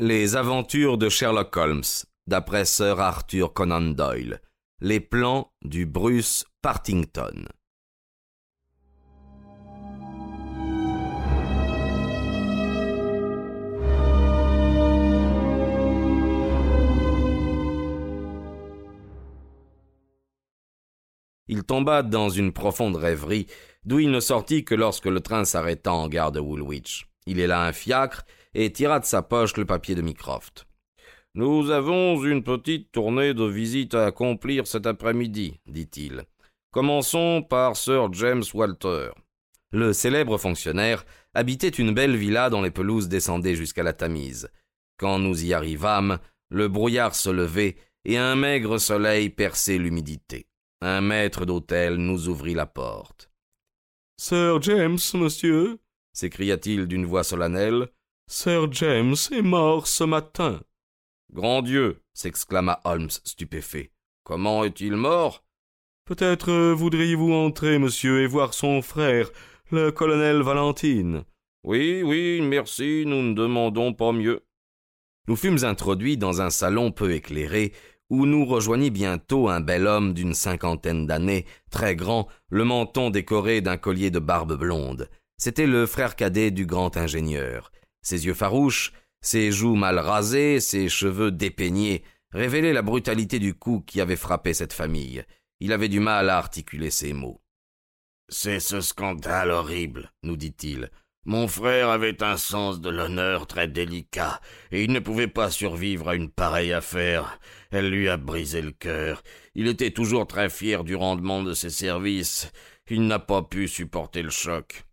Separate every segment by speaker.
Speaker 1: Les aventures de Sherlock Holmes, d'après Sir Arthur Conan Doyle. Les plans du Bruce Partington. Il tomba dans une profonde rêverie, d'où il ne sortit que lorsque le train s'arrêta en gare de Woolwich. Il héla un fiacre et tira de sa poche le papier de Mycroft. Nous avons une petite tournée de visites à accomplir cet après-midi, dit-il. Commençons par Sir James Walter. Le célèbre fonctionnaire habitait une belle villa dont les pelouses descendaient jusqu'à la Tamise. Quand nous y arrivâmes, le brouillard se levait et un maigre soleil perçait l'humidité. Un maître d'hôtel nous ouvrit la porte.
Speaker 2: Sir James, monsieur?
Speaker 1: s'écria-t-il d'une voix solennelle.
Speaker 2: Sir James est mort ce matin.
Speaker 1: Grand Dieu s'exclama Holmes stupéfait. Comment est-il mort?
Speaker 2: Peut-être voudriez-vous entrer, monsieur, et voir son frère, le colonel Valentine?
Speaker 1: Oui, oui, merci, nous ne demandons pas mieux. Nous fûmes introduits dans un salon peu éclairé, où nous rejoignit bientôt un bel homme d'une cinquantaine d'années, très grand, le menton décoré d'un collier de barbe blonde. C'était le frère cadet du grand ingénieur. Ses yeux farouches, ses joues mal rasées, ses cheveux dépeignés, révélaient la brutalité du coup qui avait frappé cette famille. Il avait du mal à articuler ses mots.
Speaker 3: C'est ce scandale horrible, nous dit-il. Mon frère avait un sens de l'honneur très délicat, et il ne pouvait pas survivre à une pareille affaire. Elle lui a brisé le cœur. Il était toujours très fier du rendement de ses services. Il n'a pas pu supporter le choc.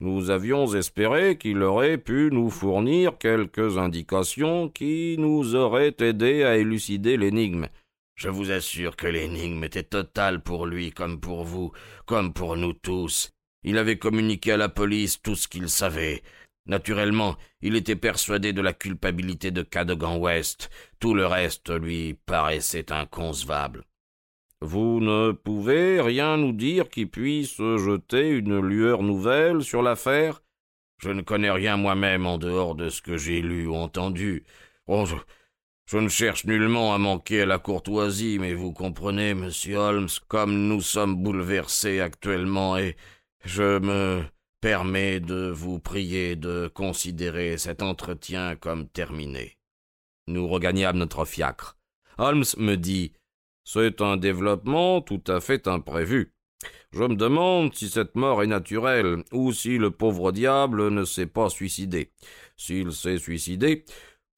Speaker 1: Nous avions espéré qu'il aurait pu nous fournir quelques indications qui nous auraient aidés à élucider l'énigme.
Speaker 3: Je vous assure que l'énigme était totale pour lui comme pour vous, comme pour nous tous. Il avait communiqué à la police tout ce qu'il savait. Naturellement, il était persuadé de la culpabilité de Cadogan West. Tout le reste lui paraissait inconcevable.
Speaker 1: Vous ne pouvez rien nous dire qui puisse jeter une lueur nouvelle sur l'affaire
Speaker 3: Je ne connais rien moi-même en dehors de ce que j'ai lu ou entendu. Oh, je, ne cherche nullement à manquer à la courtoisie, mais vous comprenez, monsieur Holmes, comme nous sommes bouleversés actuellement et je me permets de vous prier de considérer cet entretien comme terminé.
Speaker 1: Nous regagnâmes notre fiacre. Holmes me dit C'est un développement tout à fait imprévu. Je me demande si cette mort est naturelle ou si le pauvre diable ne s'est pas suicidé. S'il s'est suicidé,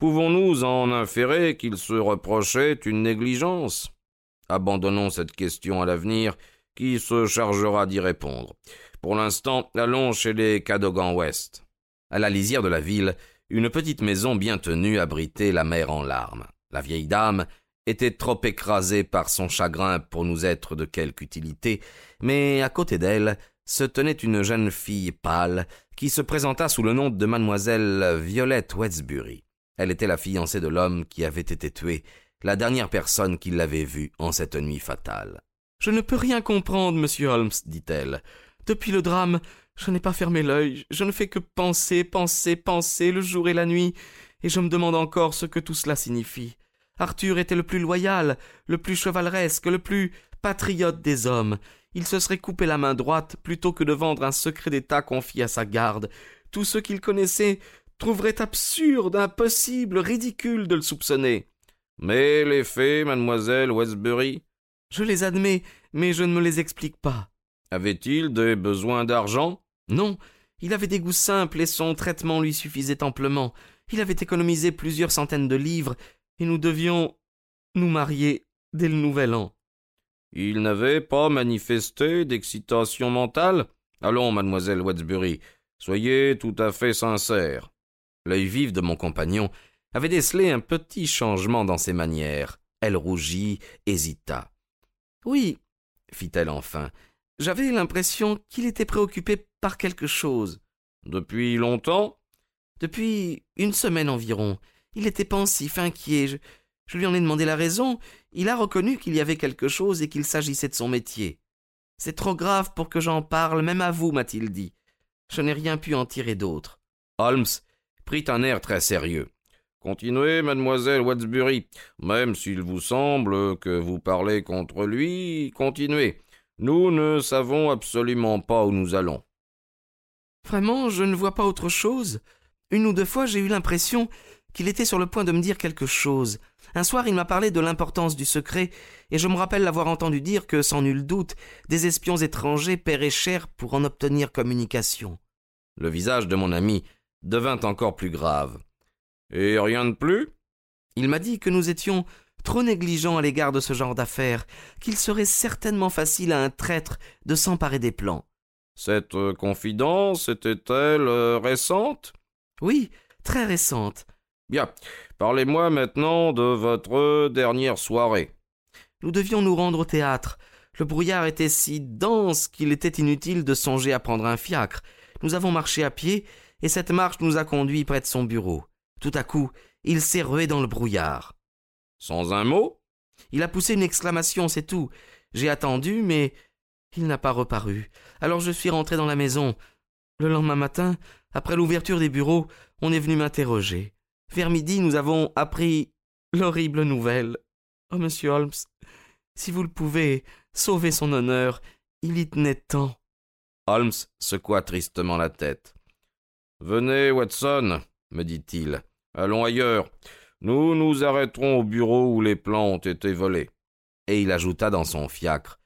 Speaker 1: pouvons-nous en inférer qu'il se reprochait une négligence? Abandonnons cette question à l'avenir, qui se chargera d'y répondre. Pour l'instant, allons chez les Cadogan West. À la lisière de la ville, une petite maison bien tenue abritait la mère en larmes. La vieille dame était trop écrasée par son chagrin pour nous être de quelque utilité, mais à côté d'elle se tenait une jeune fille pâle qui se présenta sous le nom de mademoiselle Violette Westbury. Elle était la fiancée de l'homme qui avait été tué, la dernière personne qui l'avait vue en cette nuit fatale.
Speaker 4: Je ne peux rien comprendre, monsieur Holmes, dit-elle. Depuis le drame, je n'ai pas fermé l'œil, je ne fais que penser, penser, penser le jour et la nuit, et je me demande encore ce que tout cela signifie. Arthur était le plus loyal, le plus chevaleresque, le plus patriote des hommes. Il se serait coupé la main droite plutôt que de vendre un secret d'État confié à sa garde. Tous ceux qu'il connaissait trouveraient absurde, impossible, ridicule de le soupçonner.
Speaker 1: Mais les faits, mademoiselle Westbury?
Speaker 4: Je les admets, mais je ne me les explique pas.
Speaker 1: Avait-il des besoins d'argent?
Speaker 4: Non, il avait des goûts simples et son traitement lui suffisait amplement. Il avait économisé plusieurs centaines de livres et nous devions nous marier dès le nouvel an.
Speaker 1: Il n'avait pas manifesté d'excitation mentale Allons, mademoiselle Westbury, soyez tout à fait sincère. L'œil vif de mon compagnon avait décelé un petit changement dans ses manières. Elle rougit, hésita.
Speaker 4: Oui, fit-elle enfin, j'avais l'impression qu'il était préoccupé par quelque chose.
Speaker 1: Depuis longtemps?
Speaker 4: Depuis une semaine environ. Il était pensif, inquiet. Je, je lui en ai demandé la raison. Il a reconnu qu'il y avait quelque chose et qu'il s'agissait de son métier. C'est trop grave pour que j'en parle, même à vous, m'a-t-il dit. Je n'ai rien pu en tirer d'autre.
Speaker 1: Holmes prit un air très sérieux. Continuez, mademoiselle Watsbury. Même s'il vous semble que vous parlez contre lui, continuez. Nous ne savons absolument pas où nous allons.
Speaker 4: Vraiment, je ne vois pas autre chose. Une ou deux fois, j'ai eu l'impression qu'il était sur le point de me dire quelque chose. Un soir, il m'a parlé de l'importance du secret, et je me rappelle l'avoir entendu dire que, sans nul doute, des espions étrangers paieraient cher pour en obtenir communication.
Speaker 1: Le visage de mon ami devint encore plus grave. Et rien de plus?
Speaker 4: Il m'a dit que nous étions trop négligents à l'égard de ce genre d'affaires, qu'il serait certainement facile à un traître de s'emparer des plans.
Speaker 1: Cette euh, confidence était-elle euh, récente?
Speaker 4: Oui, très récente.
Speaker 1: Bien. Parlez-moi maintenant de votre dernière soirée.
Speaker 4: Nous devions nous rendre au théâtre. Le brouillard était si dense qu'il était inutile de songer à prendre un fiacre. Nous avons marché à pied, et cette marche nous a conduits près de son bureau. Tout à coup, il s'est rué dans le brouillard.
Speaker 1: Sans un mot?
Speaker 4: Il a poussé une exclamation, c'est tout. J'ai attendu, mais il n'a pas reparu. Alors je suis rentré dans la maison. Le lendemain matin, après l'ouverture des bureaux, on est venu m'interroger. Vers midi, nous avons appris l'horrible nouvelle. Oh, monsieur Holmes, si vous le pouvez, sauvez son honneur. Il y tenait tant.
Speaker 1: Holmes secoua tristement la tête. Venez, Watson, me dit-il. Allons ailleurs. Nous nous arrêterons au bureau où les plans ont été volés.
Speaker 4: Et il ajouta dans son fiacre.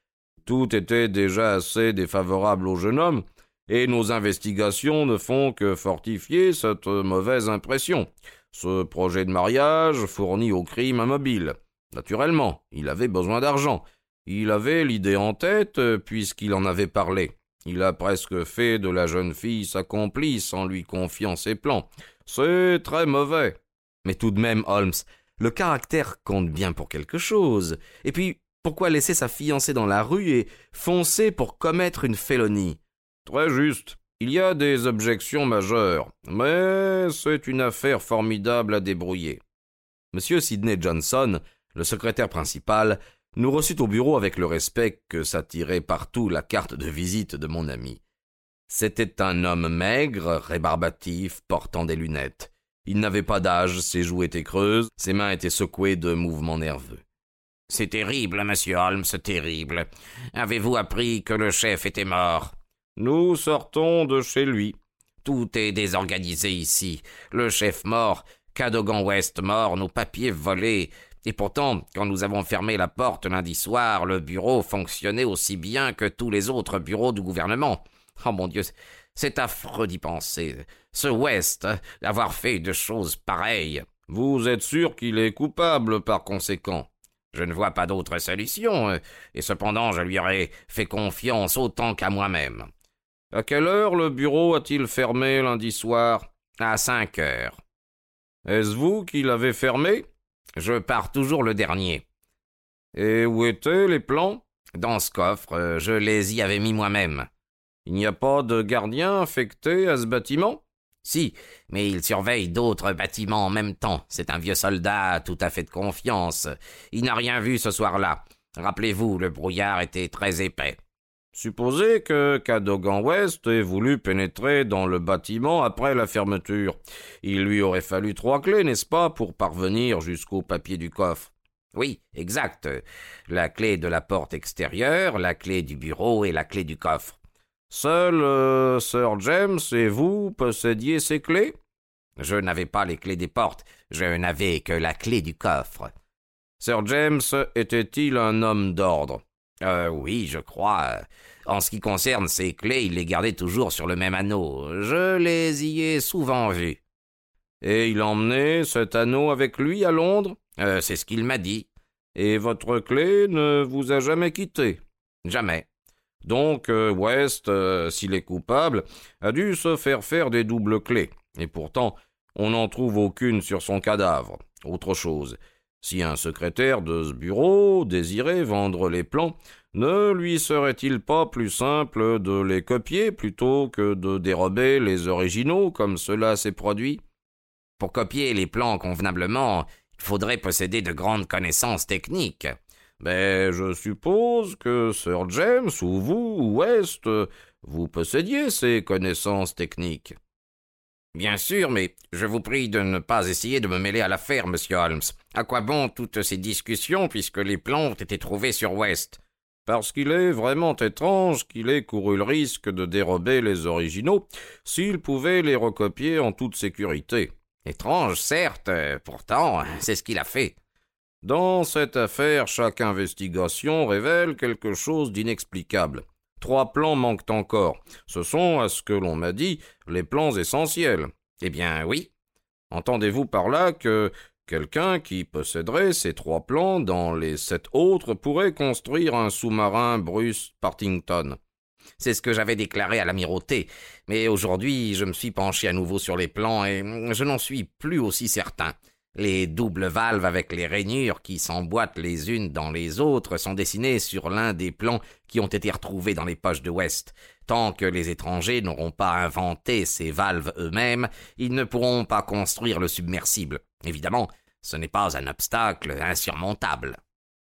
Speaker 1: Tout était déjà assez défavorable au jeune homme, et nos investigations ne font que fortifier cette mauvaise impression. Ce projet de mariage fournit au crime un mobile. Naturellement, il avait besoin d'argent. Il avait l'idée en tête, puisqu'il en avait parlé. Il a presque fait de la jeune fille sa complice en lui confiant ses plans. C'est très mauvais.
Speaker 4: Mais tout de même, Holmes, le caractère compte bien pour quelque chose. Et puis, pourquoi laisser sa fiancée dans la rue et foncer pour commettre une félonie?
Speaker 1: Très juste. Il y a des objections majeures, mais c'est une affaire formidable à débrouiller.
Speaker 4: Monsieur Sidney Johnson, le secrétaire principal, nous reçut au bureau avec le respect que s'attirait partout la carte de visite de mon ami. C'était un homme maigre, rébarbatif, portant des lunettes. Il n'avait pas d'âge, ses joues étaient creuses, ses mains étaient secouées de mouvements nerveux.
Speaker 3: C'est terrible, monsieur Holmes, terrible. Avez-vous appris que le chef était mort?
Speaker 1: Nous sortons de chez lui.
Speaker 3: Tout est désorganisé ici. Le chef mort, Cadogan West mort, nos papiers volés. Et pourtant, quand nous avons fermé la porte lundi soir, le bureau fonctionnait aussi bien que tous les autres bureaux du gouvernement. Oh mon Dieu, c'est affreux d'y penser. Ce West, d'avoir fait de choses pareilles.
Speaker 1: Vous êtes sûr qu'il est coupable par conséquent?
Speaker 3: Je ne vois pas d'autre solution, euh, et cependant je lui aurais fait confiance autant qu'à moi-même.
Speaker 1: À quelle heure le bureau a-t-il fermé lundi soir?
Speaker 3: À cinq heures.
Speaker 1: Est-ce vous qui l'avez fermé?
Speaker 3: Je pars toujours le dernier.
Speaker 1: Et où étaient les plans?
Speaker 3: Dans ce coffre, je les y avais mis moi-même.
Speaker 1: Il n'y a pas de gardien affecté à ce bâtiment?
Speaker 3: Si, mais il surveille d'autres bâtiments en même temps. C'est un vieux soldat tout à fait de confiance. Il n'a rien vu ce soir-là. Rappelez-vous, le brouillard était très épais.
Speaker 1: Supposez que Cadogan West ait voulu pénétrer dans le bâtiment après la fermeture. Il lui aurait fallu trois clés, n'est-ce pas, pour parvenir jusqu'au papier du coffre.
Speaker 3: Oui, exact. La clé de la porte extérieure, la clé du bureau et la clé du coffre.
Speaker 1: Seul euh, Sir James et vous possédiez ces clés?
Speaker 3: Je n'avais pas les clés des portes, je n'avais que la clé du coffre.
Speaker 1: Sir James était-il un homme d'ordre?
Speaker 3: Euh, Oui, je crois. En ce qui concerne ces clés, il les gardait toujours sur le même anneau. Je les y ai souvent vus.
Speaker 1: Et il emmenait cet anneau avec lui à Londres?
Speaker 3: Euh, C'est ce qu'il m'a dit.
Speaker 1: Et votre clé ne vous a jamais quitté?
Speaker 3: Jamais.
Speaker 1: Donc euh, West, s'il est coupable, a dû se faire faire des doubles clés, et pourtant on n'en trouve aucune sur son cadavre. Autre chose, si un secrétaire de ce bureau désirait vendre les plans, ne lui serait-il pas plus simple de les copier plutôt que de dérober les originaux comme cela s'est produit?
Speaker 3: Pour copier les plans convenablement, il faudrait posséder de grandes connaissances techniques.
Speaker 1: Mais je suppose que Sir James ou vous, ou West, vous possédiez ces connaissances techniques.
Speaker 3: Bien sûr, mais je vous prie de ne pas essayer de me mêler à l'affaire, monsieur Holmes. À quoi bon toutes ces discussions puisque les plans ont été trouvés sur West?
Speaker 1: Parce qu'il est vraiment étrange qu'il ait couru le risque de dérober les originaux s'il pouvait les recopier en toute sécurité.
Speaker 3: Étrange, certes, pourtant, c'est ce qu'il a fait.
Speaker 1: Dans cette affaire, chaque investigation révèle quelque chose d'inexplicable. Trois plans manquent encore. Ce sont, à ce que l'on m'a dit, les plans essentiels.
Speaker 3: Eh bien, oui.
Speaker 1: Entendez-vous par là que quelqu'un qui posséderait ces trois plans dans les sept autres pourrait construire un sous-marin Bruce Partington
Speaker 3: c'est ce que j'avais déclaré à l'amirauté, mais aujourd'hui je me suis penché à nouveau sur les plans et je n'en suis plus aussi certain. Les doubles valves avec les rainures qui s'emboîtent les unes dans les autres sont dessinées sur l'un des plans qui ont été retrouvés dans les poches de West. Tant que les étrangers n'auront pas inventé ces valves eux-mêmes, ils ne pourront pas construire le submersible. Évidemment, ce n'est pas un obstacle insurmontable.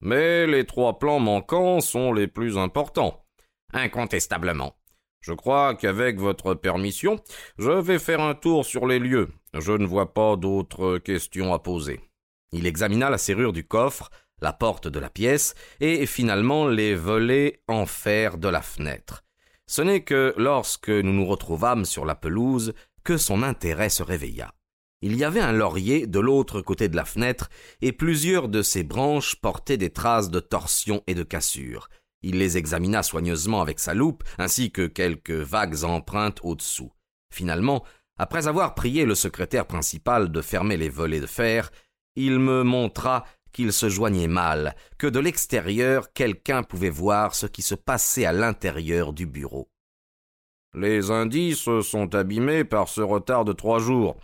Speaker 1: Mais les trois plans manquants sont les plus importants.
Speaker 3: Incontestablement.
Speaker 1: Je crois qu'avec votre permission, je vais faire un tour sur les lieux. Je ne vois pas d'autres questions à poser.
Speaker 4: Il examina la serrure du coffre, la porte de la pièce, et finalement les volets en fer de la fenêtre. Ce n'est que lorsque nous nous retrouvâmes sur la pelouse que son intérêt se réveilla. Il y avait un laurier de l'autre côté de la fenêtre, et plusieurs de ses branches portaient des traces de torsion et de cassure. Il les examina soigneusement avec sa loupe, ainsi que quelques vagues empreintes au-dessous. Finalement, après avoir prié le secrétaire principal de fermer les volets de fer, il me montra qu'il se joignait mal, que de l'extérieur quelqu'un pouvait voir ce qui se passait à l'intérieur du bureau.
Speaker 1: Les indices sont abîmés par ce retard de trois jours.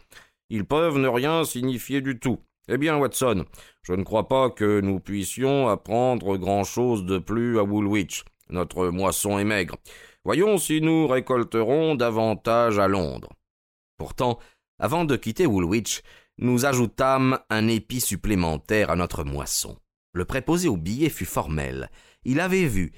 Speaker 1: Ils peuvent ne rien signifier du tout. Eh bien, Watson, je ne crois pas que nous puissions apprendre grand-chose de plus à Woolwich. Notre moisson est maigre. Voyons si nous récolterons davantage à Londres.
Speaker 4: Pourtant, avant de quitter Woolwich, nous ajoutâmes un épi supplémentaire à notre moisson. Le préposé au billet fut formel. Il avait vu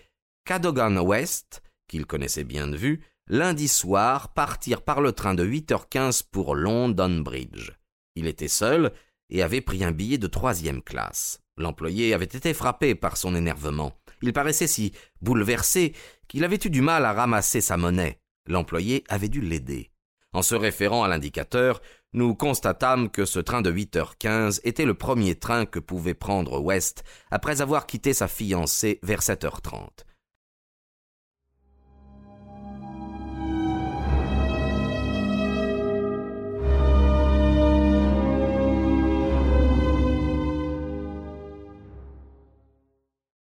Speaker 4: Cadogan West, qu'il connaissait bien de vue, lundi soir partir par le train de 8h15 pour London Bridge. Il était seul, et avait pris un billet de troisième classe. L'employé avait été frappé par son énervement. Il paraissait si bouleversé qu'il avait eu du mal à ramasser sa monnaie. L'employé avait dû l'aider. En se référant à l'indicateur, nous constatâmes que ce train de 8h15 était le premier train que pouvait prendre West après avoir quitté sa fiancée vers 7h30.